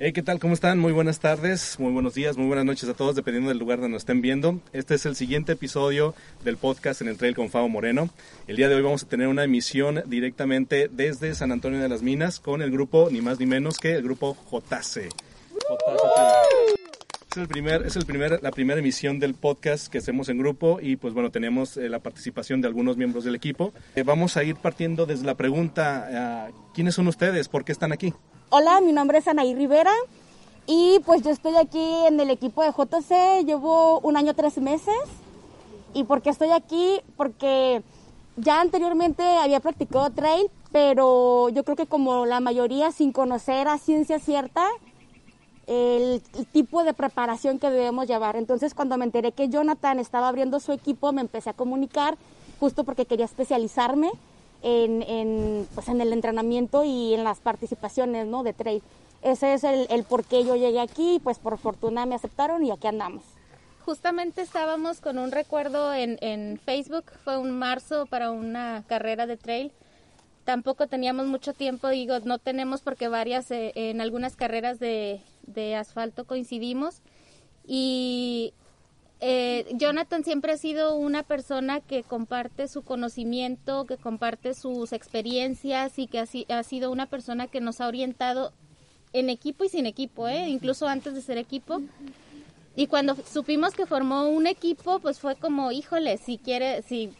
Hey, ¿qué tal? ¿Cómo están? Muy buenas tardes, muy buenos días, muy buenas noches a todos, dependiendo del lugar donde nos estén viendo. Este es el siguiente episodio del podcast en el Trail con Fabo Moreno. El día de hoy vamos a tener una emisión directamente desde San Antonio de las Minas con el grupo, ni más ni menos que el grupo JC. Es el primer, es el primer, la primera emisión del podcast que hacemos en grupo y pues bueno, tenemos eh, la participación de algunos miembros del equipo. Eh, vamos a ir partiendo desde la pregunta, uh, ¿quiénes son ustedes? ¿Por qué están aquí? Hola, mi nombre es Anaí Rivera y pues yo estoy aquí en el equipo de JC, llevo un año tres meses y ¿por qué estoy aquí? Porque ya anteriormente había practicado trail, pero yo creo que como la mayoría sin conocer a ciencia cierta el, tipo de preparación que debemos llevar. Entonces cuando me enteré que Jonathan estaba abriendo su equipo, me empecé a comunicar justo porque quería especializarme en, en, pues en el entrenamiento y en las participaciones ¿no? de trail. Ese es el, el por qué yo llegué aquí, pues por fortuna me aceptaron y aquí andamos. Justamente estábamos con un recuerdo en, en Facebook, fue un marzo para una carrera de trail. Tampoco teníamos mucho tiempo, digo, no tenemos porque varias, eh, en algunas carreras de, de asfalto coincidimos. Y eh, Jonathan siempre ha sido una persona que comparte su conocimiento, que comparte sus experiencias y que ha, ha, sido una persona que nos ha orientado en equipo y sin equipo, ¿eh? incluso antes de ser equipo. Y cuando supimos que formó un equipo, pues fue como, híjole, si quiere, si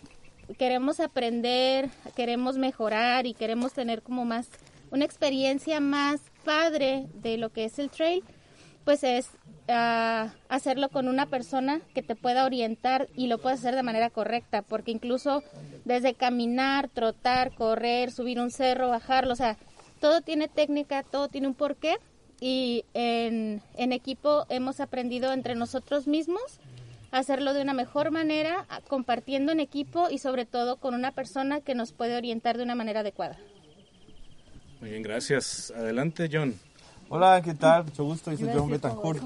queremos aprender, queremos mejorar y queremos tener como más una experiencia más padre de lo que es el trail, pues es uh, hacerlo con una persona que te pueda orientar y lo puedes hacer de manera correcta, porque incluso desde caminar, trotar, correr, subir un cerro, bajarlo, o sea, todo tiene técnica, todo tiene un porqué y en, en equipo hemos aprendido entre nosotros mismos hacerlo de una mejor manera, compartiendo en equipo y sobre todo con una persona que nos puede orientar de una manera adecuada. Muy bien, gracias. Adelante, John. Hola, ¿qué tal? Mucho gusto, yo soy John Betancourt.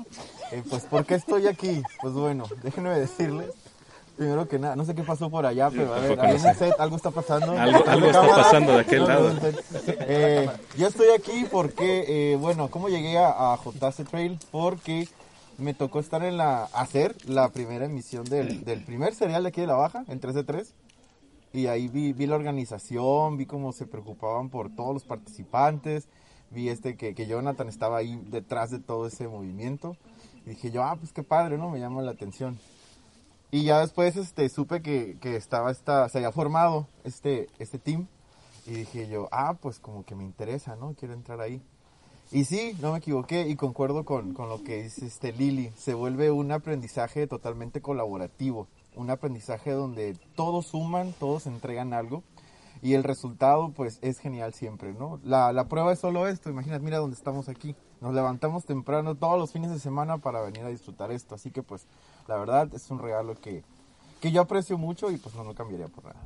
Eh, pues, ¿por qué estoy aquí? Pues bueno, déjenme decirles, primero que nada, no sé qué pasó por allá, pero a ver, ahí en el set algo está pasando. Algo, algo está pasando de aquel lado. Eh, yo estoy aquí porque, eh, bueno, ¿cómo llegué a, a JC Trail? Porque me tocó estar en la, hacer la primera emisión del, del primer serial de aquí de la Baja, en 3 de 3 y ahí vi, vi la organización, vi cómo se preocupaban por todos los participantes, vi este que, que Jonathan estaba ahí detrás de todo ese movimiento. Y dije yo, ah, pues qué padre, ¿no? Me llama la atención. Y ya después este, supe que, que estaba esta, se había formado este, este team. Y dije yo, ah, pues como que me interesa, ¿no? Quiero entrar ahí. Y sí, no me equivoqué y concuerdo con, con lo que dice este Lili. Se vuelve un aprendizaje totalmente colaborativo. Un aprendizaje donde todos suman, todos entregan algo y el resultado pues es genial siempre, ¿no? La, la prueba es solo esto, imagínate, mira dónde estamos aquí. Nos levantamos temprano todos los fines de semana para venir a disfrutar esto, así que pues la verdad es un regalo que, que yo aprecio mucho y pues no lo cambiaría por nada.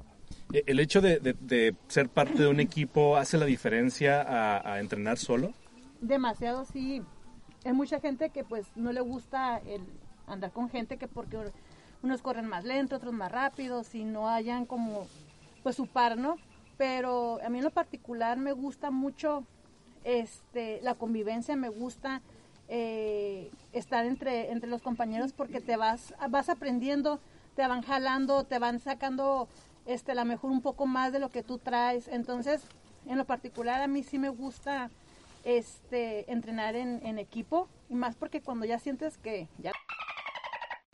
¿El hecho de, de, de, ser parte de un equipo hace la diferencia a, a, entrenar solo? Demasiado, sí. Hay mucha gente que pues no le gusta el andar con gente que porque unos corren más lento, otros más rápido, si no hayan como pues su par, ¿no? Pero a mí en lo particular me gusta mucho este la convivencia, me gusta eh, estar entre, entre los compañeros porque te vas, vas aprendiendo, te van jalando, te van sacando este la mejor un poco más de lo que tú traes. Entonces, en lo particular a mí sí me gusta este entrenar en, en equipo y más porque cuando ya sientes que ya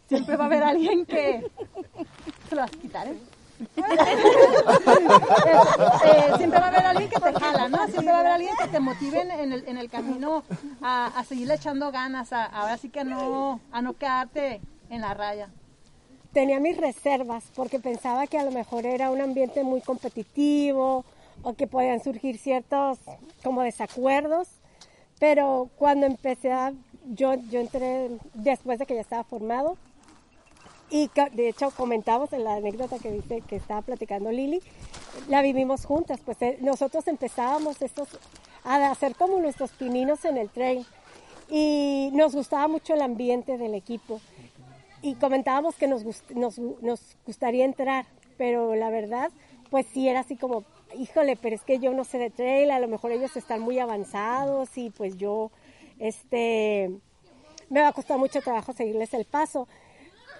siempre va a haber alguien que se lo vas a quitar, ¿eh? Eh, siempre va a haber alguien que te jala, ¿no? Siempre va a haber alguien que te motive en el, en el camino a, a seguirle echando ganas, a, ahora sí que no, a no quedarte en la raya. Tenía mis reservas porque pensaba que a lo mejor era un ambiente muy competitivo o que podían surgir ciertos como desacuerdos, Pero cuando empecé a, yo, yo entré después de que ya estaba formado, y de hecho comentamos en la anécdota que dice que estaba platicando Lili, la vivimos juntas, pues eh, nosotros empezábamos estos a hacer como nuestros pininos en el trail y nos gustaba mucho el ambiente del equipo y comentábamos que nos, nos, nos gustaría entrar, pero la verdad, pues sí era así como, híjole, pero es que yo no sé de trail, a lo mejor ellos están muy avanzados y pues yo, este, me va a costar mucho trabajo seguirles el paso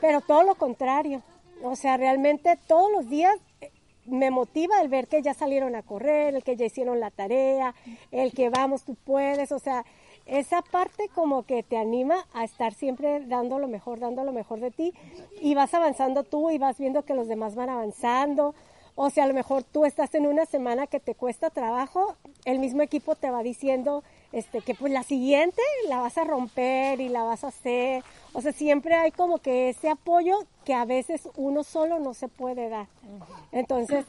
pero todo lo contrario. O sea, realmente todos los días eh, me motiva el ver que ya salieron a correr, el que ya hicieron la tarea, el que vamos, tú puedes, o sea, esa parte como que te anima a estar siempre dando lo mejor, dando lo mejor de ti y vas avanzando tú y vas viendo que los demás van avanzando. O sea, a lo mejor tú estás en una semana que te cuesta trabajo, el mismo equipo te va diciendo este que pues la siguiente la vas a romper y la vas a hacer. O sea, siempre hay como que ese apoyo que a veces uno solo no se puede dar. Entonces,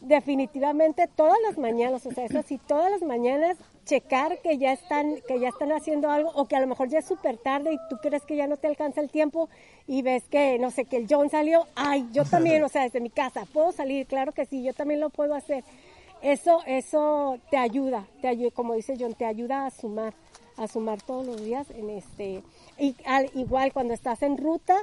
definitivamente todas las mañanas, o sea, es así, todas las mañanas checar que ya están, que ya están haciendo algo, o que a lo mejor ya es súper tarde y tú crees que ya no te alcanza el tiempo y ves que, no sé, que el John salió, ay, yo también, o sea, desde mi casa, puedo salir, claro que sí, yo también lo puedo hacer. Eso, eso te ayuda, te ayuda, como dice John, te ayuda a sumar, a sumar todos los días en este, y al, igual cuando estás en ruta,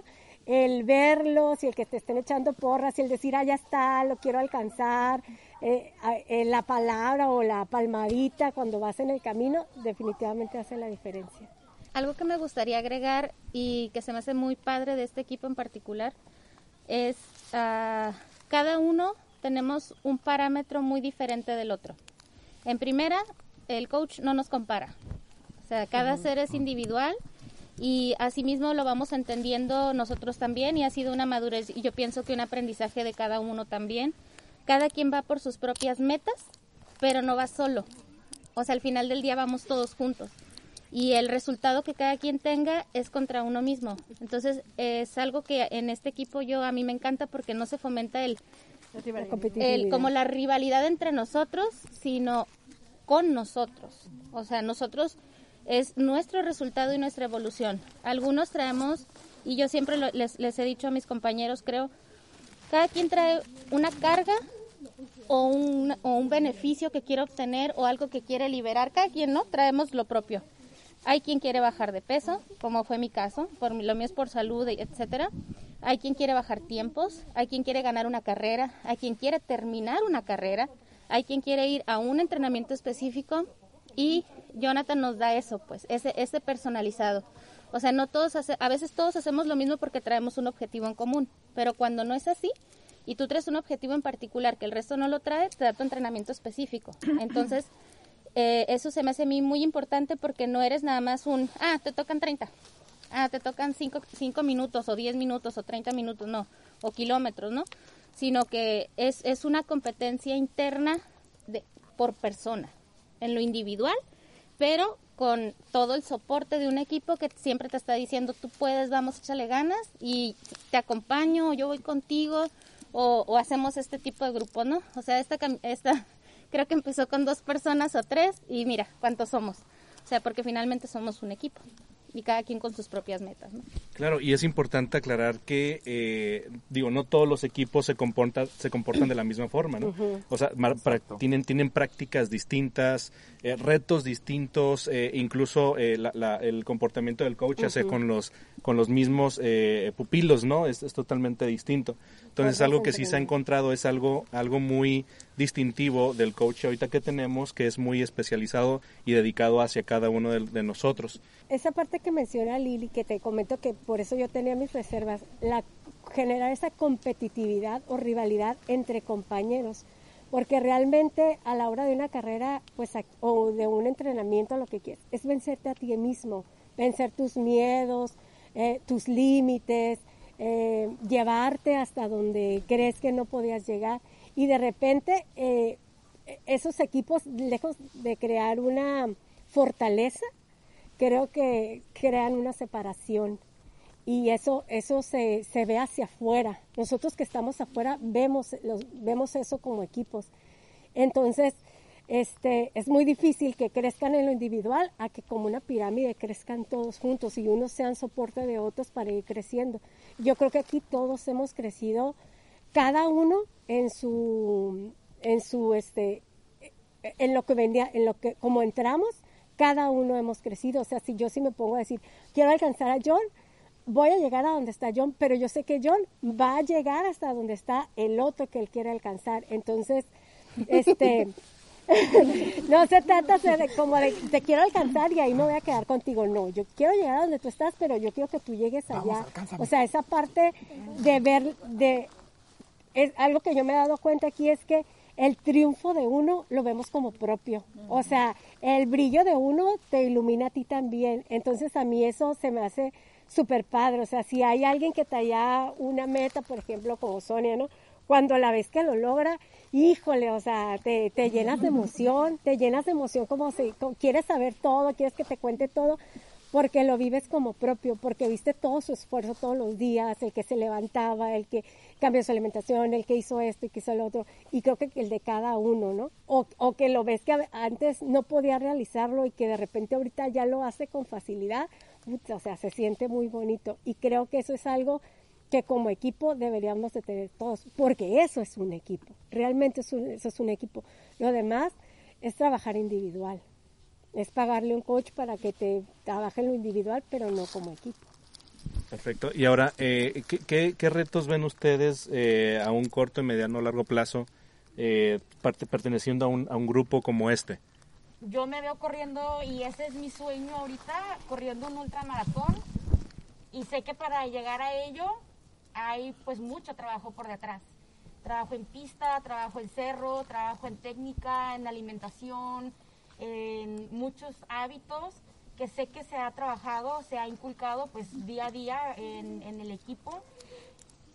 el verlos y el que te estén echando porras y el decir, ah, ya está, lo quiero alcanzar, eh, eh, la palabra o la palmadita cuando vas en el camino, definitivamente hace la diferencia. Algo que me gustaría agregar y que se me hace muy padre de este equipo en particular es uh, cada uno tenemos un parámetro muy diferente del otro. En primera, el coach no nos compara. O sea, cada ser es individual y asimismo lo vamos entendiendo nosotros también y ha sido una madurez y yo pienso que un aprendizaje de cada uno también. Cada quien va por sus propias metas, pero no va solo. O sea, al final del día vamos todos juntos y el resultado que cada quien tenga es contra uno mismo. Entonces es algo que en este equipo yo a mí me encanta porque no se fomenta el, el como la rivalidad entre nosotros, sino con nosotros. O sea, nosotros es nuestro resultado y nuestra evolución. Algunos traemos, y yo siempre les, les, he dicho a mis compañeros, creo, cada quien trae una carga o un, o un beneficio que quiere obtener o algo que quiere liberar. Cada quien, ¿no? Traemos lo propio. Hay quien quiere bajar de peso, como fue mi caso, por lo mío es por salud, etcétera. Hay quien quiere bajar tiempos, hay quien quiere ganar una carrera, hay quien quiere terminar una carrera, hay quien quiere ir a un entrenamiento específico y Jonathan nos da eso, pues, ese, ese personalizado. O sea, no todos a veces todos hacemos lo mismo porque traemos un objetivo en común, pero cuando no es así y tú traes un objetivo en particular que el resto no lo trae, te da tu entrenamiento específico. Entonces, eh, eso se me hace a mí muy importante porque no eres nada más un, ah, te tocan 30, ah, te tocan 5 cinco, minutos o 10 minutos o 30 minutos, no, o kilómetros, ¿no? Sino que es, es una competencia interna de, por persona en lo individual, pero con todo el soporte de un equipo que siempre te está diciendo, tú puedes, vamos, échale ganas y te acompaño, yo voy contigo, o, hacemos este tipo de grupo, ¿no? O sea, esta, esta creo que empezó con dos personas o tres y mira cuántos somos. O sea, porque finalmente somos un equipo y cada quien con sus propias metas. ¿no? Claro, y es importante aclarar que, eh, digo, no todos los equipos se comportan, se comportan de la misma forma, ¿no? O sea, tienen, tienen prácticas distintas, eh, retos distintos, eh, incluso el comportamiento del coach hace con los, con los mismos pupilos, ¿no? Es, es totalmente distinto. Entonces, algo que sí se ha encontrado es algo, algo muy distintivo del coach ahorita que tenemos, que es muy especializado y dedicado hacia cada uno de, nosotros. Esa parte que menciona Lili, que te comento que por eso yo tenía mis reservas, la generar esa competitividad o rivalidad entre compañeros, porque realmente a la hora de una carrera, pues o de un entrenamiento, lo que quieras, es vencerte a ti mismo, vencer tus miedos, eh, tus límites, eh, llevarte hasta donde crees que no podías llegar y de repente eh, esos equipos, lejos de crear una fortaleza, creo que crean una separación y eso, eso se, se ve hacia afuera. Nosotros que estamos afuera vemos, los, vemos eso como equipos. Entonces, este, es muy difícil que crezcan en lo individual a que como una pirámide crezcan todos juntos y unos sean soporte de otros para ir creciendo. Yo creo que aquí todos hemos crecido, cada uno en su, en su, este, en lo que vendía, en lo que, como entramos, cada uno hemos crecido. O sea, si yo sí me pongo a decir, quiero alcanzar a John, voy a llegar a donde está John, pero yo sé que John va a llegar hasta donde está el otro que él quiere alcanzar. Entonces, este, no se trata de como de te quiero alcanzar y ahí me voy a quedar contigo. No, yo quiero llegar a donde tú estás, pero yo quiero que tú llegues allá. o sea, esa parte de ver, de es algo que yo me he dado cuenta aquí es que el triunfo de uno lo vemos como propio. O sea, el brillo de uno te ilumina a ti también. Entonces a mí eso se me hace súper padre. O sea, si hay alguien que te haya una meta, por ejemplo, como Sonia, ¿no? Cuando la ves que lo logra, híjole, o sea, te, te llenas de emoción, te llenas de emoción como si quieres saber todo, quieres que te cuente todo, porque lo vives como propio, porque viste todo su esfuerzo todos los días, el que se levantaba, el que cambió su alimentación, el que hizo esto y que hizo lo otro, y creo que el de cada uno, ¿no? O, o que lo ves que antes no podía realizarlo y que de repente ahorita ya lo hace con facilidad, o sea, se siente muy bonito, y creo que eso es algo que como equipo deberíamos de tener todos, porque eso es un equipo, realmente eso es un equipo. Lo demás es trabajar individual, es pagarle un coach para que te trabaje en lo individual, pero no como equipo. Perfecto. Y ahora, eh, ¿qué, retos ven ustedes eh, a un corto, mediano, largo plazo eh, perteneciendo a un, a un grupo como este? Yo me veo corriendo y ese es mi sueño ahorita, corriendo un ultramaratón. Y sé que para llegar a ello hay pues mucho trabajo por detrás. Trabajo en pista, trabajo en cerro, trabajo en técnica, en alimentación, en muchos hábitos que sé que se ha trabajado, se ha inculcado pues día a día en, el equipo.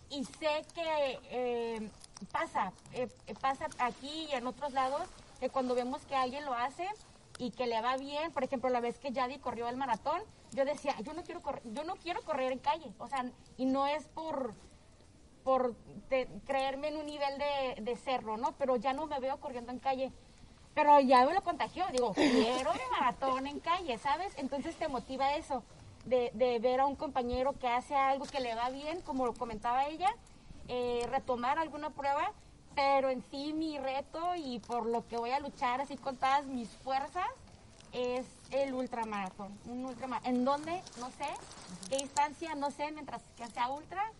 Y sé que eh, pasa, eh, pasa aquí y en otros lados, que cuando vemos que alguien lo hace y que le va bien, por ejemplo, la vez que Yadi corrió el maratón, yo decía, yo no quiero correr, yo no quiero correr en calle, o sea, y no es por por creerme en un nivel de, de, cerro, ¿no? Pero ya no me veo corriendo en calle. Pero ya me lo contagió, digo, quiero de maratón en calle, ¿sabes? Entonces te motiva eso, de, de, ver a un compañero que hace algo que le va bien, como lo comentaba ella, eh, retomar alguna prueba, pero en sí mi reto y por lo que voy a luchar así con todas mis fuerzas es el ultramaratón. Un. ¿En dónde? No sé. ¿Qué distancia? No sé, mientras que sea ultra.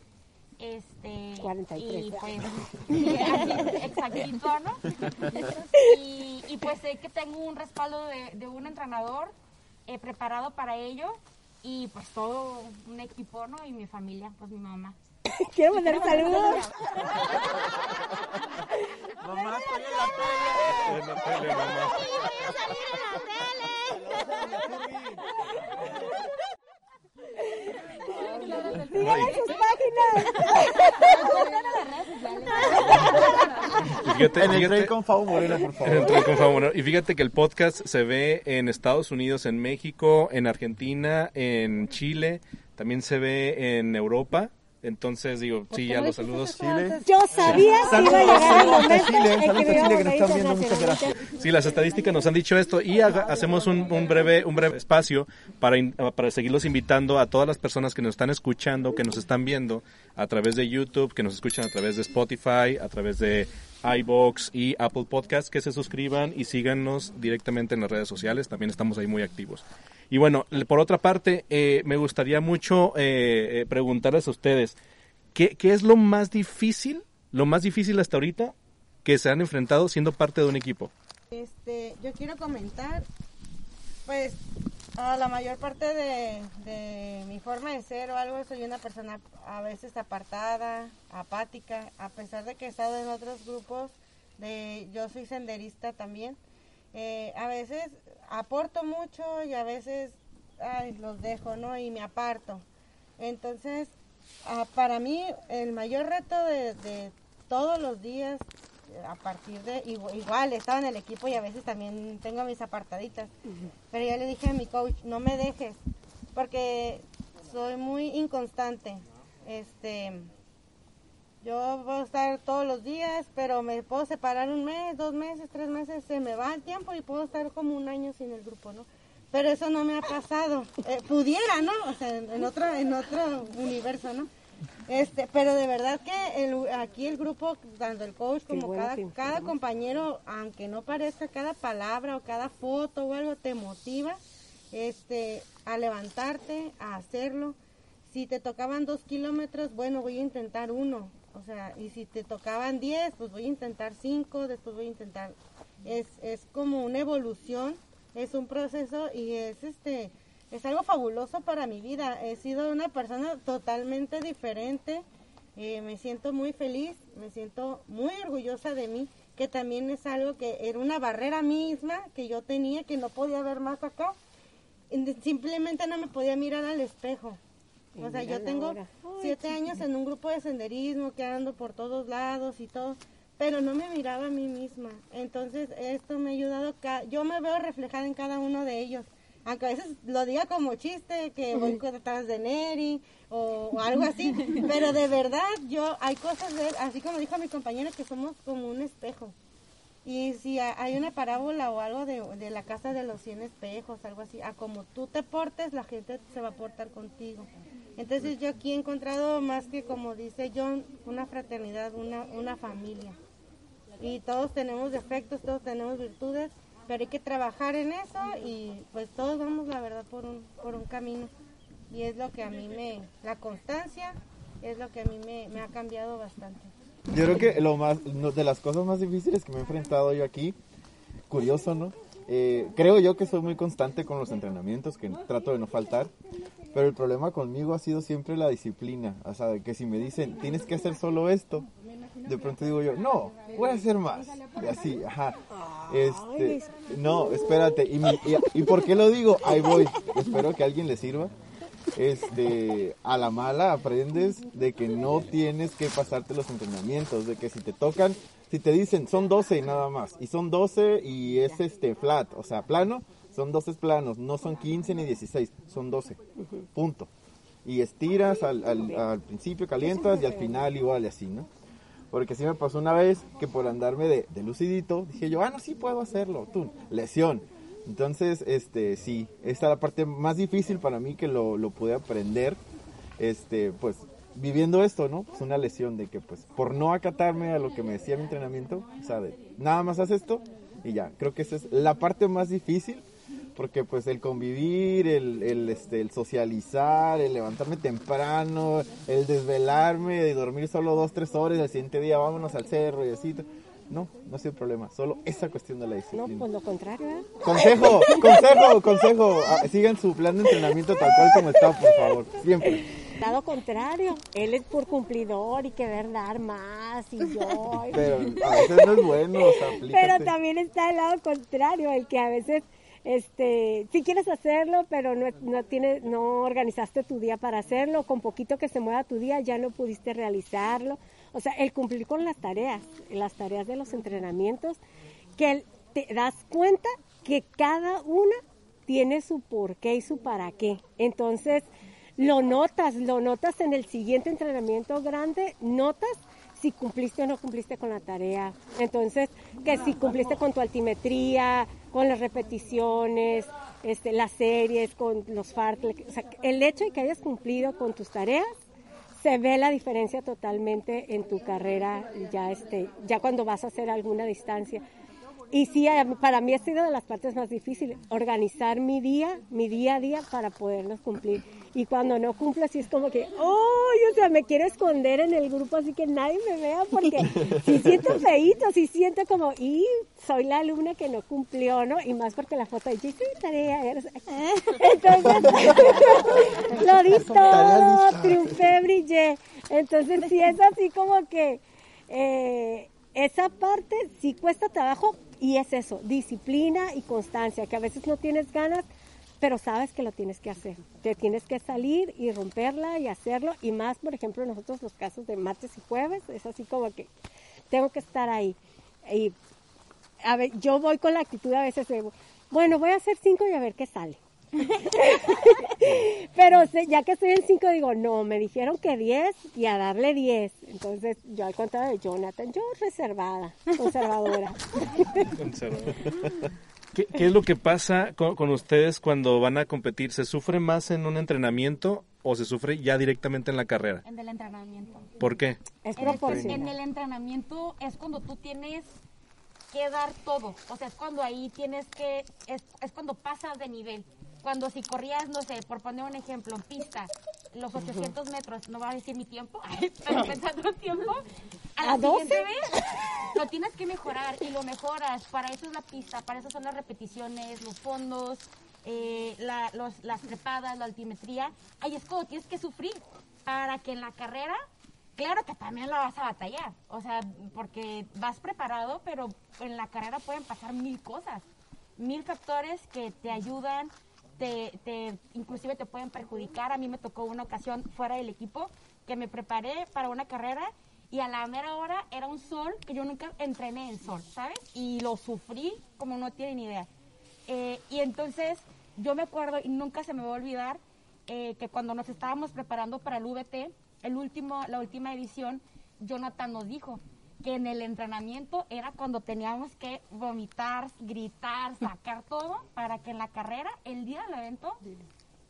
Este, 43. Y pues, exactito, ¿no? Y, y, pues sé que tengo un respaldo de, de un entrenador eh, preparado para ello y pues todo un equipo, ¿no? Y mi familia, pues mi mamá. Quiero mandar un saludo. mamá, estoy en la tele. En la tele, mamá. Síganle sus páginas. Fíjate, en el fíjate- con Fabo Moreno, por favor. Entré con Fabo Moreno. Y fíjate que el podcast se ve en Estados Unidos, en México, en Argentina, en Chile, también se ve en Europa. Entonces digo, sí, ya los saludos. Chile. Yo sabía que iba a llegar el momento Chile, en que a Chile íbamos que nos están viendo, muchas internacionalmente. Sí, las estadísticas nos han dicho esto y haga- hacemos un, un breve un breve espacio para, para seguirlos invitando a todas las personas que nos están escuchando, que nos están viendo a través de YouTube, que nos escuchan a través de Spotify, a través de iBox y Apple Podcasts, que se suscriban y síganos directamente en las redes sociales. También estamos ahí muy activos. Y bueno, por otra parte, eh, me gustaría mucho eh, eh, preguntarles a ustedes, ¿qué, ¿qué es lo más difícil, lo más difícil hasta ahorita que se han enfrentado siendo parte de un equipo? Este, yo quiero comentar, pues, a la mayor parte de, de mi forma de ser o algo, soy una persona a veces apartada, apática, a pesar de que he estado en otros grupos, de, yo soy senderista también, eh, a veces aporto mucho y a veces ay, los dejo, ¿no? Y me aparto. Entonces, ah, para mí, el mayor reto de, de todos los días a partir de igu- igual estaba en el equipo y a veces también tengo mis apartaditas pero ya le dije a mi coach no me dejes porque soy muy inconstante este Yo puedo estar todos los días, pero me puedo separar un mes, dos meses, tres meses, se me va el tiempo y puedo estar como un año sin el grupo, ¿no? Pero eso no me ha pasado. Eh, pudiera, ¿no? O sea, en, en otro, en otro universo, ¿no? Este, pero de verdad que el, aquí el grupo, tanto el coach como bueno cada, cada compañero, aunque no parezca cada palabra o cada foto o algo, te motiva este, a levantarte, a hacerlo. Si te tocaban dos kilómetros, bueno, voy a intentar uno. O sea, y si te tocaban diez, pues voy a intentar cinco, después voy a intentar. Es, es como una evolución, es un proceso y es este es algo fabuloso para mi vida. He sido una persona totalmente diferente. eh, me siento muy feliz, me siento muy orgullosa de mí, que también es algo que era una barrera misma que yo tenía, que no podía ver más acá. Simplemente no me podía mirar al espejo. Y O sea, yo tengo. Ay, siete años en un grupo de senderismo que ando por todos lados y todo, pero no me miraba a mí misma. Entonces, esto me ha ayudado. ca- Yo me veo reflejada en cada uno de ellos. Aunque a veces lo diga como chiste, que voy detrás de Neri o, o algo así, pero de verdad yo hay cosas, de, así como dijo mi compañera, que somos como un espejo. Y si ha- hay una parábola o algo de, de la casa de los 100 espejos, algo así, a como tú te portes, la gente se va a portar contigo. Entonces yo aquí he encontrado más que como dice John, una fraternidad, una, una familia. Y todos tenemos defectos, todos tenemos virtudes, pero hay que trabajar en eso y pues todos vamos la verdad por un, por un camino. Y es lo que a mí me, la constancia es lo que a mí me, ha cambiado bastante. Yo creo que lo más, de las cosas más difíciles que me he enfrentado yo aquí, curioso, ¿no? Eh, creo yo que soy muy constante con los entrenamientos, que trato de no faltar, pero el problema conmigo ha sido siempre la disciplina, o sea, de que si me dicen, tienes que hacer solo esto, de pronto digo yo, no, voy a hacer más, y así, ajá, este, no, espérate, y, mi- y, ¿y por qué lo digo? Ahí voy, espero que a alguien le sirva. Este, a la mala aprendes de que no tienes que pasarte los entrenamientos, de que si te tocan, si te dicen son 12 y nada más, y son 12 y es este flat, o sea, plano, son 12 planos, no son 15 ni 16, son 12, punto. Y estiras al, al, al principio, calientas y al final igual y así, ¿no? Porque sí me pasó una vez que por andarme de, de lucidito, dije yo, ah, no, sí puedo hacerlo, tú, lesión. Entonces, este, sí, esta es la parte más difícil para mí que lo, lo pude aprender, este, pues, viviendo esto, ¿no? Es una lesión de que, pues, por no acatarme a lo que me decía mi entrenamiento, o sea, de, nada más haz esto y ya. Creo que esa es la parte más difícil, porque, pues, el convivir, el, el, este, el socializar, el levantarme temprano, el desvelarme, de dormir solo dos, tres horas, y al siguiente día vámonos al cerro y así, no, no ha sido problema, solo esa cuestión de la No, disciplina. pues lo contrario, ¿eh? Consejo, consejo, consejo. Ah, Sigan su plan de entrenamiento tal cual como está, por favor. Siempre. Lado contrario, él es por cumplidor y querer dar más y yo. Pero a veces no es bueno, o sea, Pero también está el lado contrario, el que a veces, este, sí quieres hacerlo, pero no, no tienes, no organizaste tu día para hacerlo, con poquito que se mueva tu día ya no pudiste realizarlo. O sea, el cumplir con las tareas, las tareas de los entrenamientos, que te das cuenta que cada una tiene su por qué y su para qué. Entonces, lo notas, lo notas en el siguiente entrenamiento grande, notas si cumpliste o no cumpliste con la tarea. Entonces, que si cumpliste con tu altimetría, con las repeticiones, este, las series, con los fartlek, o sea, el hecho de que hayas cumplido con tus tareas, se ve la diferencia totalmente en tu carrera ya este ya cuando vas a hacer alguna distancia. Y sí para mí ha sido de las partes más difíciles organizar mi día mi día a día para poderlos cumplir y cuando no cumplo así es como que oh o sea me quiero esconder en el grupo así que nadie me vea porque si siento feíto si siento como y soy la alumna que no cumplió no y más porque la foto hice mi tarea entonces lo di todo, triunfé, brillé. Entonces sí es así como que eh, esa parte sí cuesta trabajo y es eso, disciplina y constancia, que a veces no tienes ganas, pero sabes que lo tienes que hacer. Te tienes que salir y romperla y hacerlo. Y más, por ejemplo, nosotros los casos de martes y jueves, es así como que tengo que estar ahí. Y a ver, yo voy con la actitud a veces de, bueno, voy a hacer cinco y a ver qué sale. Pero ya que estoy en 5, digo, no, me dijeron que 10 y a darle 10. Entonces, yo al contrario de Jonathan, yo reservada, conservadora. Conservador. ¿Qué, qué es lo que pasa con, con ustedes cuando van a competir? ¿Se sufre más en un entrenamiento o se sufre ya directamente en la carrera? En el entrenamiento. ¿Por qué? es En el, en el entrenamiento es cuando tú tienes que dar todo. O sea, es cuando ahí tienes que, es, es cuando pasas de nivel. Cuando si corrías, no sé, por poner un ejemplo, en pista, los 800 metros, no va a decir mi tiempo, pero pensando en tiempo, a la ¿A 12? siguiente vez. Lo tienes que mejorar y lo mejoras. Para eso es la pista, para eso son las repeticiones, los fondos, eh, la- los- las trepadas, la altimetría. Ahí es cuando tienes que sufrir para que en la carrera Claro que también la vas a batallar, o sea, porque vas preparado, pero en la carrera pueden pasar mil cosas, mil factores que te ayudan, te, te, inclusive te pueden perjudicar. A mí me tocó una ocasión fuera del equipo que me preparé para una carrera y a la mera hora era un sol que yo nunca entrené en sol, ¿sabes? Y lo sufrí como no tienen idea. Eh, y entonces yo me acuerdo y nunca se me va a olvidar eh, que cuando nos estábamos preparando para el VT, el último, la última edición, Jonathan nos dijo que en el entrenamiento era cuando teníamos que vomitar, gritar, sacar todo para que en la carrera, el día del evento,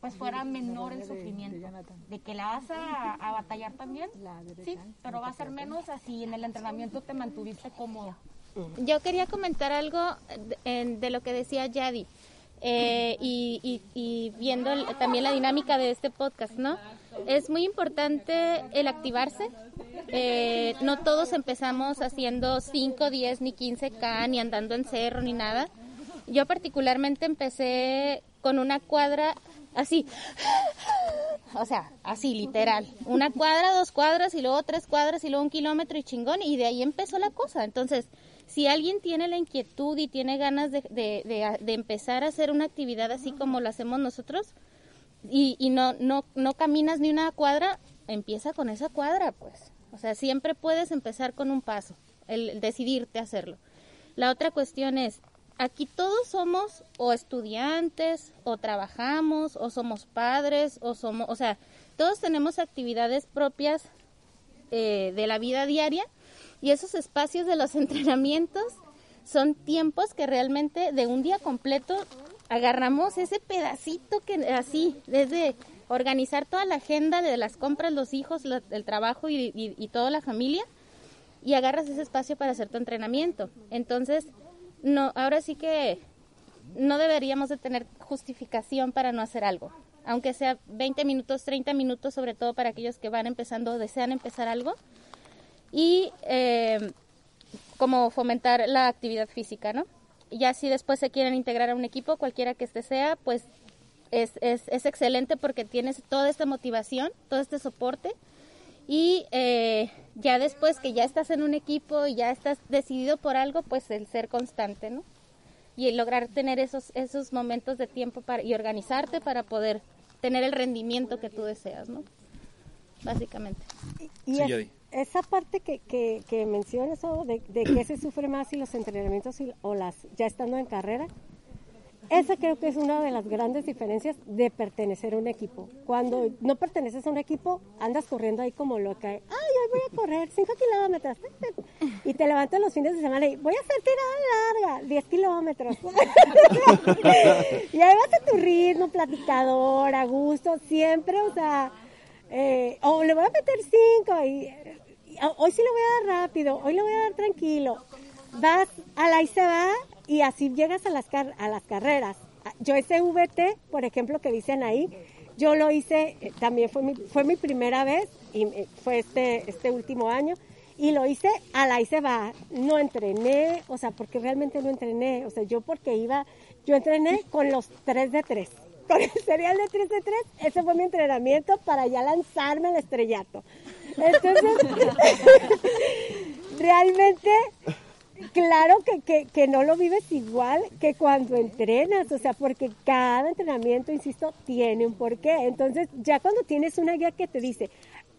pues fuera menor el sufrimiento. De que la vas a, a batallar también, sí, pero va a ser menos así en el entrenamiento te mantuviste cómodo. Yo quería comentar algo de, en- de lo que decía Yadi eh, y, y- y viendo también la dinámica de este podcast, ¿no? Es muy importante el activarse. Eh, no todos empezamos haciendo 5, 10 ni 15K, ni andando en cerro, ni nada. Yo particularmente empecé con una cuadra así, o sea, así literal. Una cuadra, dos cuadras y luego tres cuadras y luego un kilómetro y chingón y de ahí empezó la cosa. Entonces, si alguien tiene la inquietud y tiene ganas de, de, de- de empezar a hacer una actividad así como lo hacemos nosotros y, y no, no, no caminas ni una cuadra, empieza con esa cuadra, pues. O sea, siempre puedes empezar con un paso, el, decidirte hacerlo. La otra cuestión es, aquí todos somos o estudiantes, o trabajamos, o somos padres, o somos, o sea, todos tenemos actividades propias eh, de la vida diaria y esos espacios de los entrenamientos son tiempos que realmente de un día completo agarramos ese pedacito que así, desde organizar toda la agenda de las compras, los hijos, el trabajo y, y- y toda la familia y agarras ese espacio para hacer tu entrenamiento. Entonces, no, ahora sí que no deberíamos de tener justificación para no hacer algo. Aunque sea 20 minutos, 30 minutos, sobre todo para aquellos que van empezando o desean empezar algo. Y eh, como fomentar la actividad física, ¿no? Ya si después se quieren integrar a un equipo, cualquiera que este sea, pues es, es, es excelente porque tienes toda esta motivación, todo este soporte. Y eh, ya después que ya estás en un equipo y ya estás decidido por algo, pues el ser constante, ¿no? Y el lograr tener esos, esos momentos de tiempo para, y organizarte para poder tener el rendimiento que tú deseas, ¿no? Básicamente. Y Sí, Yadi. Esa parte que, que, mencionas, o de, de que se sufre más si los entrenamientos o las ya estando en carrera, esa creo que es una de las grandes diferencias de pertenecer a un equipo. Cuando no perteneces a un equipo, andas corriendo ahí como loca. Ay, hoy voy a correr 5 kilómetros. Y te levantas los fines de semana y voy a hacer tirada larga, 10 kilómetros. y ahí vas a tu ritmo, platicador, a gusto, siempre, o sea, eh, o le voy a meter 5 y, y hoy sí le voy a dar rápido, hoy le voy a dar tranquilo. Vas a la y se va y así llegas a las, car- a las carreras. Yo ese VT, por ejemplo, que dicen ahí, yo lo hice, eh, también fue mi, fue mi primera vez y eh, fue este, este último año. Y lo hice a la y se va. No entrené, o sea, porque realmente no entrené. O sea, yo porque iba, yo entrené con los 3 de 3. Con el serial de 3 de 3, ese fue mi entrenamiento para ya lanzarme al estrellato. Entonces, realmente claro que, que, que no lo vives igual que cuando entrenas, o sea, porque cada entrenamiento, insisto, tiene un porqué. Entonces, ya cuando tienes una guía que te dice,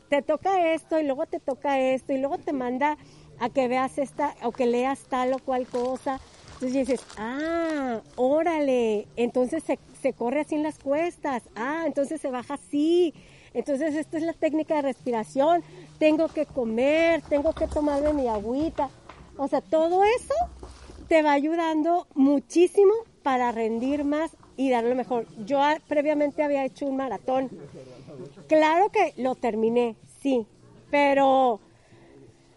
te toca esto y luego te toca esto y luego te manda a que veas esta o que leas tal o cual cosa, entonces dices, ah, órale, entonces se, se corre así en las cuestas, ah, entonces se baja así, entonces esta es la técnica de respiración, tengo que comer, tengo que tomarme mi agüita, o sea, todo eso te va ayudando muchísimo para rendir más y dar lo mejor. Yo ah, previamente había hecho un maratón, claro que lo terminé, sí, pero,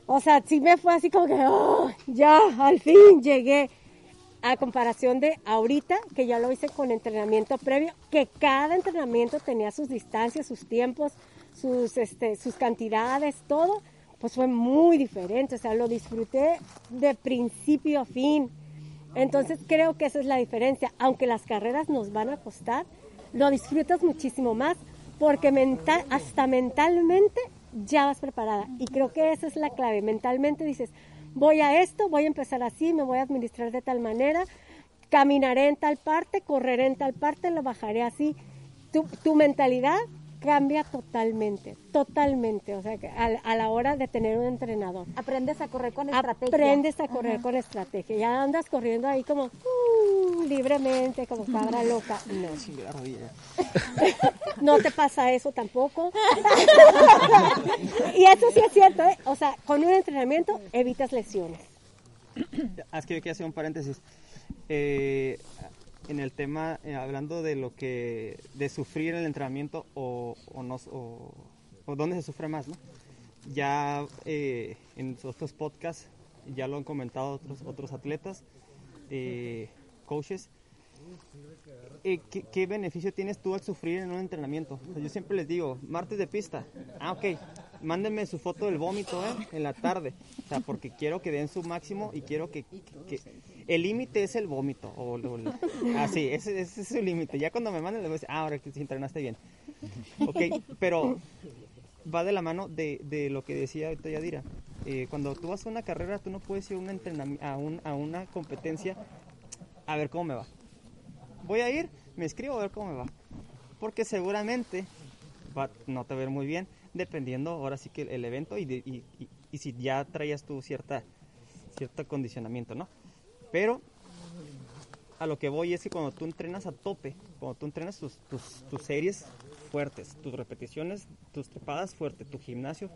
o sea, sí me fue así como que, oh, ya, al fin llegué a comparación de ahorita, que ya lo hice con entrenamiento previo, que cada entrenamiento tenía sus distancias, sus tiempos, sus, este, sus cantidades, todo, pues fue muy diferente, o sea, lo disfruté de principio a fin. Entonces creo que esa es la diferencia, aunque las carreras nos van a costar, lo disfrutas muchísimo más porque mental, hasta mentalmente ya vas preparada. Y creo que esa es la clave, mentalmente dices, voy a esto, voy a empezar así, me voy a administrar de tal manera, caminaré en tal parte, correré en tal parte, lo bajaré así. Tu, tu mentalidad cambia totalmente, totalmente, o sea, que a, a, la hora de tener un entrenador. Aprendes a correr con estrategia. Aprendes a correr Ajá. con estrategia, ya andas corriendo ahí como uh, libremente, como cabra loca. No, no te pasa eso tampoco. y eso sí es cierto, ¿eh? o sea, con un entrenamiento evitas lesiones. Ah, es que yo quiero hacer un paréntesis. Eh, en el tema, eh, hablando de lo que, de sufrir el entrenamiento o, o, no, o, o dónde se sufre más, ¿no? Ya eh, en otros podcasts, ya lo han comentado otros, otros atletas, eh, coaches, eh, ¿qué, ¿qué, beneficio tienes tú al sufrir en un entrenamiento? Yo siempre les digo, martes de pista, ah, ok, mándenme su foto del vómito ¿eh? en la tarde, o sea, porque quiero que den su máximo y quiero que, el límite es el vómito, o, o así, ah, ese, ese, es su límite, ya cuando me manden les voy a decir, ah, ahora que si entrenaste bien, ok, pero va de la mano de, de lo que decía ahorita Yadira, eh, cuando tú vas a una carrera, tú no puedes ir a, un a, un, a una competencia a ver cómo me va voy a ir, me escribo a ver cómo me va. Porque seguramente va, no te va ver muy bien, dependiendo ahora sí que el, evento y, y, y, si ya traías tú cierta, cierto acondicionamiento, ¿no? Pero a lo que voy es que cuando tú entrenas a tope, cuando tú entrenas tus, tus, tus series fuertes, tus repeticiones, tus trepadas fuertes, tu gimnasio,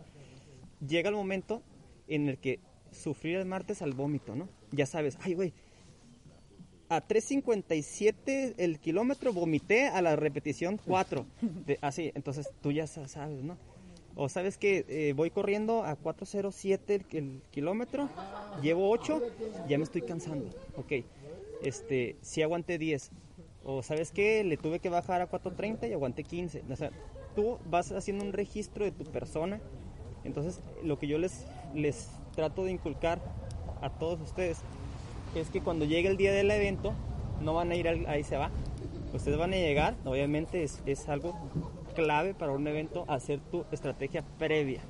llega el momento en el que sufrir el martes al vómito, ¿no? Ya sabes, ay, güey, a 3.57 el kilómetro, vomité a la repetición 4. De, así, entonces tú ya sabes, ¿no? O sabes que eh, voy corriendo a 4.07 el, kilómetro, llevo 8, ya me estoy cansando. Ok, este, si aguanté 10. O sabes que le tuve que bajar a 4.30 y aguanté 15. O sea, tú vas haciendo un registro de tu persona. Entonces, lo que yo les, les trato de inculcar a todos ustedes es que cuando llegue el día del evento, no van a ir al, ahí se va. Ustedes van a llegar, obviamente es, es, algo clave para un evento hacer tu estrategia previa,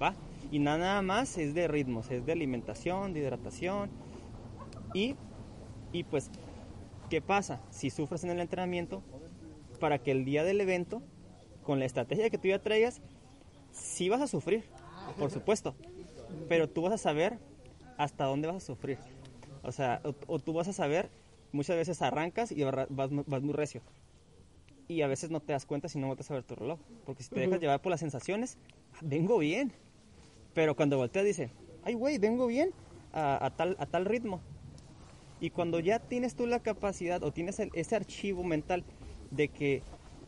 ¿va? Y nada más es de ritmos, es de alimentación, de hidratación. Y, y pues, ¿qué pasa? Si sufres en el entrenamiento, para que el día del evento, con la estrategia que tú ya traigas, sí vas a sufrir, por supuesto, pero tú vas a saber hasta dónde vas a sufrir. O sea, o, o, tú vas a saber, muchas veces arrancas y vas, vas, muy recio. Y a veces no te das cuenta si no volteas a ver tu reloj. Porque si te dejas uh -huh. llevar por las sensaciones, vengo bien. Pero cuando volteas dice, ay güey, vengo bien a, a, tal, a tal ritmo. Y cuando ya tienes tú la capacidad o tienes el, ese archivo mental de que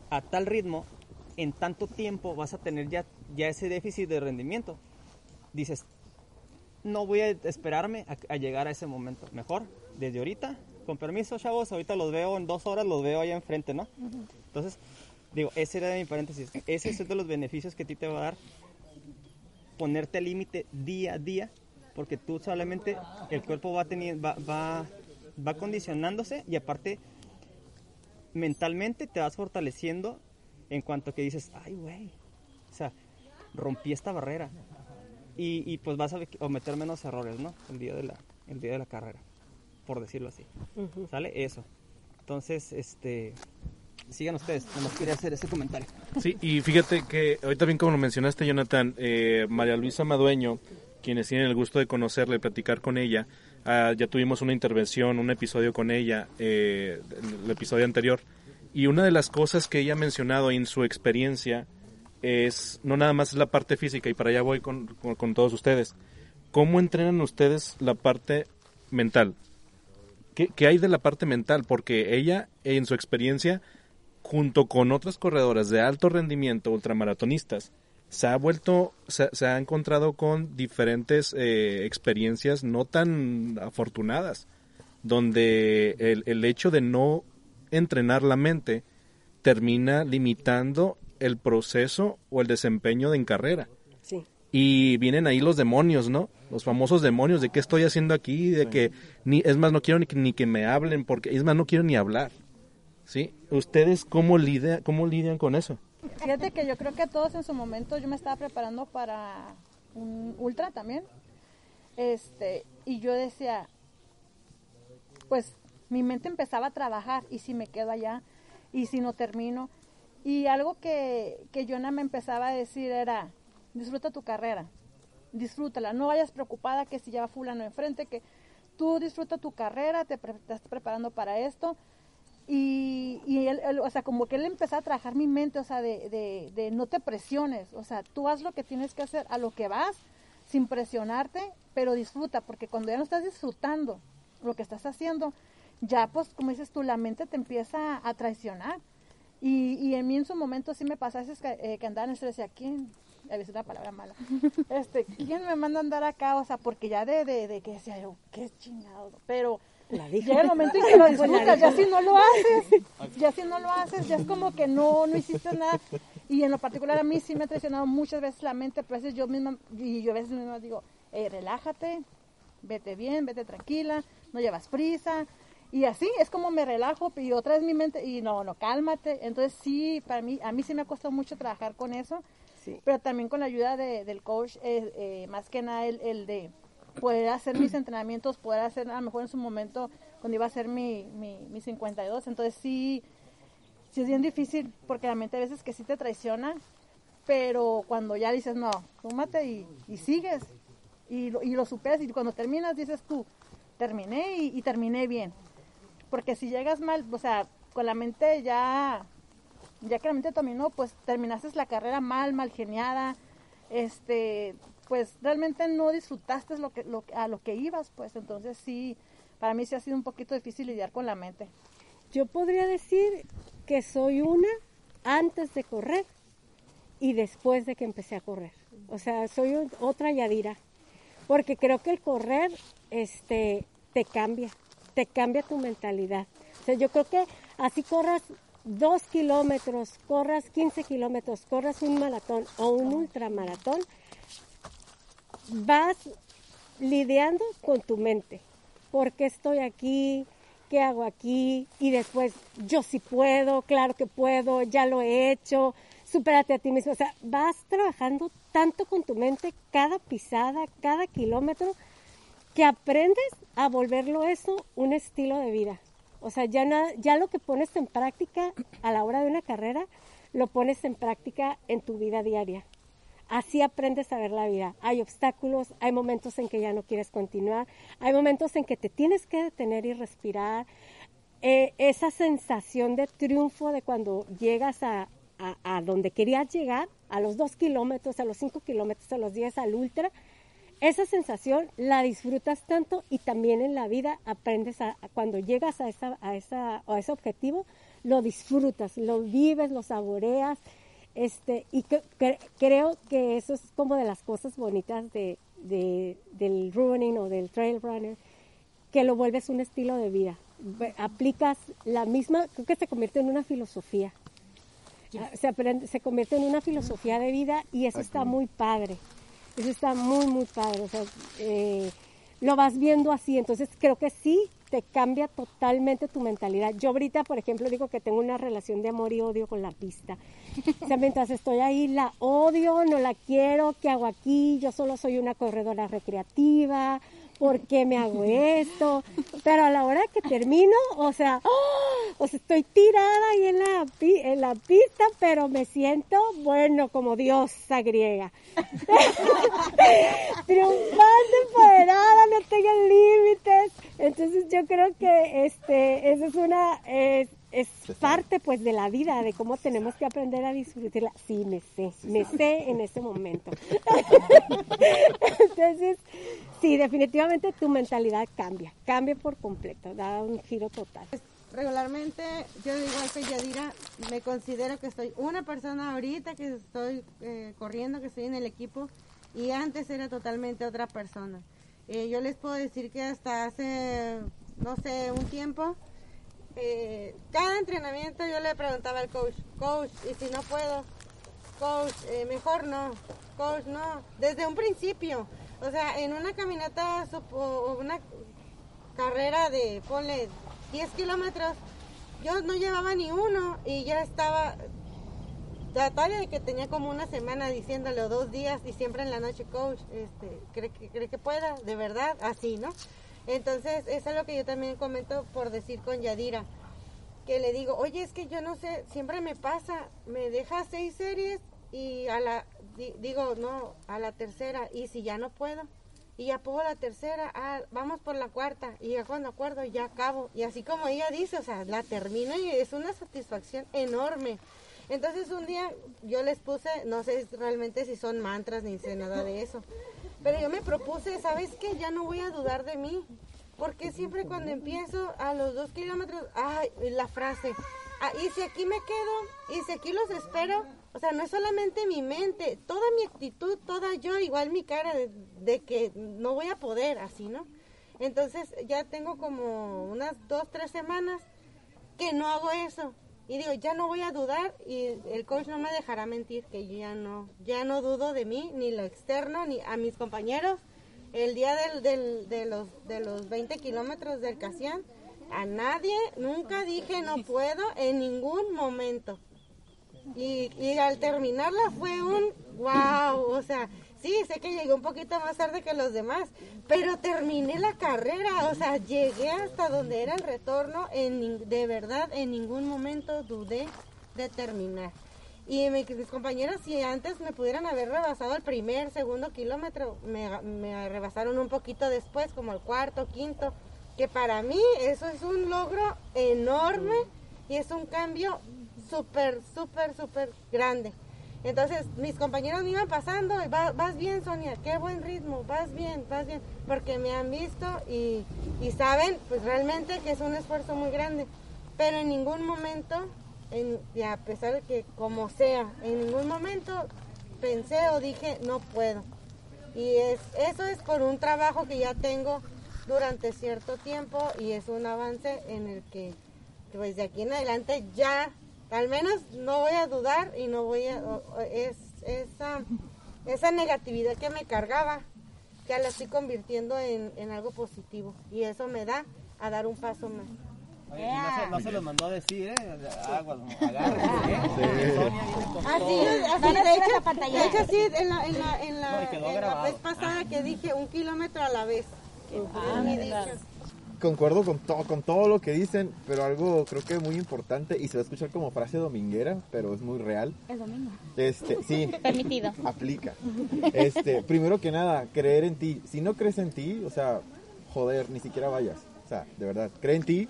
a tal ritmo, en tanto tiempo vas a tener ya, ya ese déficit de rendimiento, dices, no voy a esperarme a, a, llegar a ese momento. Mejor, desde ahorita, con permiso, chavos, ahorita los veo en dos horas, los veo allá enfrente, ¿no? Uh -huh. Entonces, digo, ese era mi paréntesis. Ese es uno de los beneficios que a ti te va a dar ponerte al límite día a día, porque tú solamente, el cuerpo va, teniendo, va, va, va condicionándose y aparte, mentalmente te vas fortaleciendo en cuanto que dices, ay, güey, o sea, rompí esta barrera, y, y, pues vas a cometer menos errores, ¿no? El día de la, el día de la carrera, por decirlo así. Uh -huh. ¿Sale? Eso. Entonces, este, sigan ustedes, nomás quería hacer ese comentario. Sí, y fíjate que ahorita bien como lo mencionaste, Jonathan, eh, María Luisa Madueño, quienes tienen el gusto de conocerla y platicar con ella, uh, ya tuvimos una intervención, un episodio con ella, eh, el episodio anterior, Y una de las cosas que ella ha mencionado en su experiencia es, no nada más la parte física, y para allá voy con, con- con todos ustedes. ¿Cómo entrenan ustedes la parte mental? ¿Qué, qué hay de la parte mental? Porque ella, en su experiencia, junto con otras corredoras de alto rendimiento, ultramaratonistas, se ha vuelto, se, se ha encontrado con diferentes eh, experiencias no tan afortunadas, donde el, el hecho de no entrenar la mente termina limitando el proceso o el desempeño de en carrera. Sí. Y vienen ahí los demonios, ¿no? Los famosos demonios de qué estoy haciendo aquí, de que ni es más no quiero ni que, ni que me hablen porque es más no quiero ni hablar. ¿Sí? ¿Ustedes cómo lidia, cómo lidian con eso? Fíjate que yo creo que todos en su momento yo me estaba preparando para un ultra también. Este, y yo decía, pues mi mente empezaba a trabajar y si me quedo allá y si no termino. Y algo que, que Jonah me empezaba a decir era, disfruta tu carrera, disfrútala, no vayas preocupada que si ya va fulano enfrente, que tú disfruta tu carrera, te, pre- estás preparando para esto. Y, y él, o sea, como que él empezó a trabajar mi mente, o sea, de, de, de no te presiones, o sea, tú haz lo que tienes que hacer, a lo que vas, sin presionarte, pero disfruta, porque cuando ya no estás disfrutando lo que estás haciendo, ya pues, como dices tú, la mente te empieza a traicionar. Y, y en mí en su momento sí me veces que, eh, que andaba en estrés, decía, ¿quién? A veces una palabra mala. Este, ¿quién me manda a andar acá? O sea, porque ya de, de, de que decía yo, qué chingado. Pero llega el momento en que lo disfrutas, ya si no lo haces, ya si no lo haces, ya es como que no, no hiciste nada. Y en lo particular a mí sí me ha traicionado muchas veces la mente, pero a veces yo misma, y yo a veces misma digo, "Eh, relájate, vete bien, vete tranquila, no llevas prisa. Y así es como me relajo y otra vez mi mente, y no, no, cálmate. Entonces sí, para mí, a mí sí me ha costado mucho trabajar con eso, Sí. pero también con la ayuda de- del coach, eh, eh, más que nada el, el de poder hacer mis entrenamientos, poder hacer a lo mejor en su momento cuando iba a hacer mi, mi, mi 52. Entonces sí, sí es bien difícil porque la mente a veces que sí te traiciona, pero cuando ya dices, no, tómate y, y sigues y lo, y lo superas y cuando terminas dices tú, terminé y, y terminé bien. Porque si llegas mal, o sea, con la mente ya, ya que la mente terminó, pues terminaste la carrera mal, mal geniada, este, pues realmente no disfrutaste lo que, lo, a lo que ibas, pues entonces sí, para mí sí ha sido un poquito difícil lidiar con la mente. Yo podría decir que soy una antes de correr y después de que empecé a correr. O sea, soy otra Yadira. Porque creo que el correr este, te cambia, te cambia tu mentalidad. O sea, yo creo que así corras dos kilómetros, corras 15 kilómetros, corras un maratón o un ultramaratón, vas lidiando con tu mente. ¿Por qué estoy aquí? ¿Qué hago aquí? Y después, yo sí puedo, claro que puedo, ya lo he hecho, supérate a ti mismo. O sea, vas trabajando tanto con tu mente cada pisada, cada kilómetro, aprendes a volverlo eso un estilo de vida. O sea, ya, ya lo que pones en práctica a la hora de una carrera, lo pones en práctica en tu vida diaria. Así aprendes a ver la vida. Hay obstáculos, hay momentos en que ya no quieres continuar, hay momentos en que te tienes que detener y respirar. Eh, esa sensación de triunfo de cuando llegas a, a- a donde querías llegar, a los dos kilómetros, a los cinco kilómetros, a los diez, al ultra, esa sensación la disfrutas tanto y también en la vida aprendes a, a cuando llegas a, esa, a, esa, a ese objetivo, lo disfrutas, lo vives, lo saboreas. Este, y que- que- creo que eso es como de las cosas bonitas de, de- del running o del trail runner, que lo vuelves un estilo de vida. Aplicas la misma, creo que se convierte en una filosofía. Ah, Se, aprende- se convierte en una filosofía de vida y eso está muy padre. Eso está muy, muy padre. O sea, eh, lo vas viendo así. Entonces creo que sí te cambia totalmente tu mentalidad. Yo ahorita, por ejemplo, digo que tengo una relación de amor y odio con la pista. O sea, mientras estoy ahí la odio, no la quiero, ¿qué hago aquí? Yo solo soy una corredora recreativa. ¿Por qué me hago esto? Pero a la hora que termino, o sea, ¡oh! o sea, estoy tirada ahí en la, en la pista, pero me siento, bueno, como diosa griega. Triunfante, empoderada, no tengo límites. Entonces yo creo que este, esa es una, es, es parte pues de la vida, de cómo tenemos que aprender a disfrutarla. Sí, me sé, me sé en ese momento. Entonces, sí, definitivamente tu mentalidad cambia, cambia por completo, da un giro total. Regularmente, yo igual que Yadira, me considero que soy una persona ahorita que estoy eh, corriendo, que estoy en el equipo, y antes era totalmente otra persona. Eh, yo les puedo decir que hasta hace, no sé, un tiempo, eh, cada entrenamiento yo le preguntaba al coach, coach, y si no puedo, coach, eh, mejor no, coach, no, desde un principio. O sea, en una caminata o una carrera de, ponle, 10 kilómetros, yo no llevaba ni uno y ya estaba todavía de que tenía como una semana diciéndole dos días y siempre en la noche coach este cree que cree que pueda de verdad así no entonces eso es lo que yo también comento por decir con Yadira que le digo oye es que yo no sé siempre me pasa me deja seis series y a la digo no a la tercera y si ya no puedo y ya pongo la tercera, ah, vamos por la cuarta, y ya cuando acuerdo ya acabo, y así como ella dice, o sea, la termino y es una satisfacción enorme. Entonces un día yo les puse, no sé realmente si son mantras ni sé nada de eso, pero yo me propuse, ¿sabes qué? Ya no voy a dudar de mí, porque siempre cuando empiezo a los dos kilómetros, ay, la frase, ah, y si aquí me quedo, y si aquí los espero, o sea, no es solamente mi mente, toda mi actitud, toda yo, igual mi cara de, de que no voy a poder, así, ¿no? Entonces ya tengo como unas dos, tres semanas que no hago eso y digo, ya no voy a dudar y el coach no me dejará mentir que yo ya no, ya no dudo de mí, ni lo externo, ni a mis compañeros. El día del, de, los, de los 20 kilómetros del Casián, a nadie nunca dije no puedo en ningún momento. Y al terminarla fue un wow, o sea, Sí, sé que llegué un poquito más tarde que los demás, pero terminé la carrera, o sea, llegué hasta donde era el retorno, en, de verdad en ningún momento dudé de terminar. Y mis, compañeros, si antes me pudieran haber rebasado el primer, segundo kilómetro, me, me rebasaron un poquito después, como el cuarto, quinto, que para mí eso es un logro enorme y es un cambio súper, súper, súper grande. Entonces mis compañeros me iban pasando y vas bien Sonia, qué buen ritmo, vas bien, vas bien, porque me han visto y, y, saben pues realmente que es un esfuerzo muy grande, pero en ningún momento, en, y a pesar de que como sea, en ningún momento pensé o dije no puedo. Y es, eso es por un trabajo que ya tengo durante cierto tiempo y es un avance en el que pues de aquí en adelante ya al menos no voy a dudar y no voy a... Es, esa, esa negatividad que me cargaba, ya la estoy convirtiendo en, en algo positivo. Y eso me da a dar un paso más. Oye, no, se, no, se, los mandó a decir, ¿eh? Agua, agárrense, ¿eh? Sí. Así, así, de hecho, de hecho, sí, en la, en la, en la, en la vez pasada que dije un kilómetro a la vez. Ah, concuerdo con todo, con todo lo que dicen, pero algo creo que muy importante y se va a escuchar como frase dominguera, pero es muy real. Es domingo. Este, sí. Permitido. Aplica. Este, primero que nada, creer en ti. Si no crees en ti, o sea, joder, ni siquiera vayas. O sea, de verdad, cree en ti,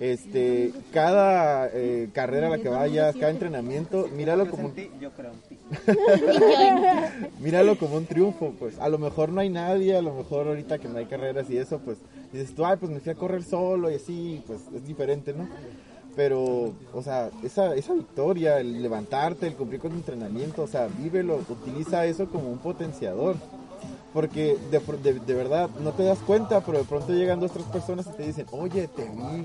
este, cada eh, carrera a la que vayas, cada entrenamiento, míralo como un... Yo creo en ti. míralo como un triunfo, pues. A lo mejor no hay nadie, a lo mejor ahorita que no hay carreras y eso, pues dices tú, ay, pues me fui a correr solo y así, pues es diferente, ¿no? Pero, o sea, esa, esa victoria, el levantarte, el cumplir con tu entrenamiento, o sea, vívelo, utiliza eso como un potenciador porque de, de, verdad no te das cuenta, pero de pronto llegan dos, tres personas y te dicen, oye, te vi,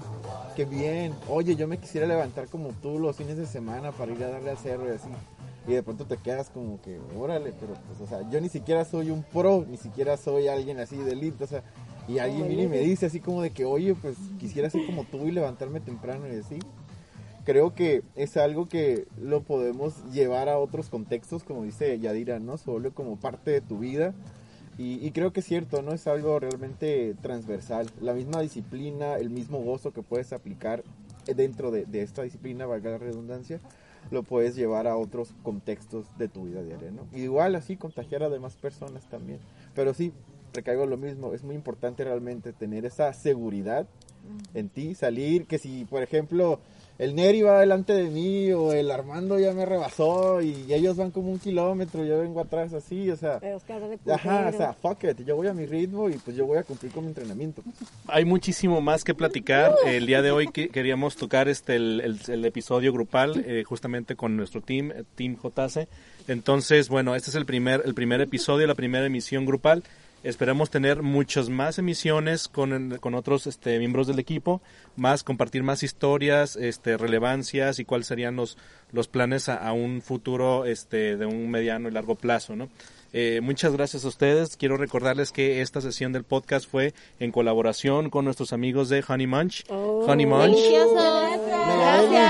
qué bien, oye, yo me quisiera levantar como tú los fines de semana para ir a darle al cerro y así. Y de pronto te quedas como que, órale, pero pues, o sea, yo ni siquiera soy un pro, ni siquiera soy alguien así de elite, o sea, y alguien viene y me dice así como de que, oye, pues quisiera ser como tú y levantarme temprano y así. Creo que es algo que lo podemos llevar a otros contextos, como dice Yadira, ¿no? Se vuelve como parte de tu vida y, creo que es cierto, ¿no? Es algo realmente transversal. La misma disciplina, el mismo gozo que puedes aplicar dentro de, esta disciplina, valga la redundancia, lo puedes llevar a otros contextos de tu vida diaria, ¿no? Igual así contagiar a demás personas también. Pero sí, recaigo lo mismo, es muy importante realmente tener esa seguridad en ti, salir, que si, por ejemplo, el Neri va delante de mí o el Armando ya me rebasó y ellos van como un kilómetro, yo vengo atrás así, o sea, Pero es cara de ajá, o sea, fuck it, yo voy a mi ritmo y pues yo voy a cumplir con mi entrenamiento. Hay muchísimo más que platicar. El día de hoy que- queríamos tocar este el, el- el episodio grupal eh, justamente con nuestro team, eh, Team JC. Entonces, bueno, este es el primer el primer episodio, la primera emisión grupal. Esperamos tener muchas más emisiones con, con otros este, miembros del equipo, más compartir más historias, este, relevancias y cuáles serían los, los planes a, a un futuro este, de un mediano y largo plazo, ¿no? Eh, muchas gracias a ustedes. Quiero recordarles que esta sesión del podcast fue en colaboración con nuestros amigos de Honey Munch. Honey Munch. Delicioso.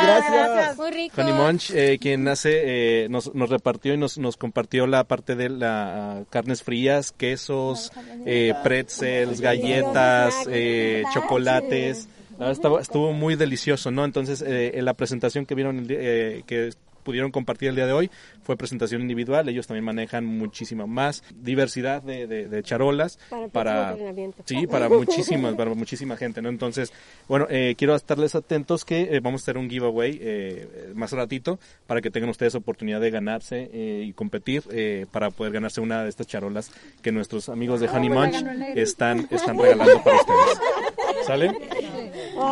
gracias. Muy rico. Honey Munch, eh, quien hace, eh, nos, nos repartió y nos, nos compartió la parte de las carnes frías, quesos, eh, pretzels, galletas, eh, chocolates. Ah, estaba- estuvo muy delicioso, ¿no? Entonces, eh, en la presentación que vieron, el día- eh, que pudieron compartir el día de hoy, fue presentación individual. Ellos también manejan muchísima más diversidad de, de- de charolas Para sí, para muchísimas, para muchísima gente, ¿no? Entonces, bueno, eh, quiero estarles atentos que eh, vamos a hacer un giveaway eh, más ratito para que tengan ustedes oportunidad de ganarse eh, y competir eh, para poder ganarse una de estas charolas que nuestros amigos de Honey Munch están, están regalando para ustedes. ¿Sale?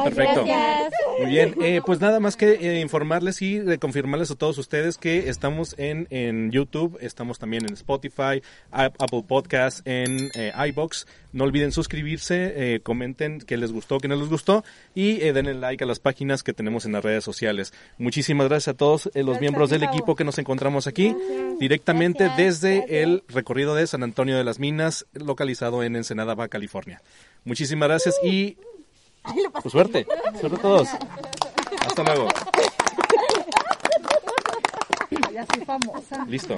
Perfecto. Gracias. Muy bien, eh, pues nada más que eh, informarles y de confirmarles a todos ustedes que estamos en, en YouTube, estamos también en Spotify, Ap- Apple Podcasts, en eh, iBox. No olviden suscribirse, eh, comenten qué les gustó, qué no les gustó y eh, denle like a las páginas que tenemos en las redes sociales. Muchísimas gracias a todos los miembros del equipo que nos encontramos aquí directamente desde el recorrido de San Antonio de las Minas, localizado en Ensenada, Baja California. Muchísimas gracias y pues suerte, suerte a todos. Hasta luego. Ya soy famosa. Listo.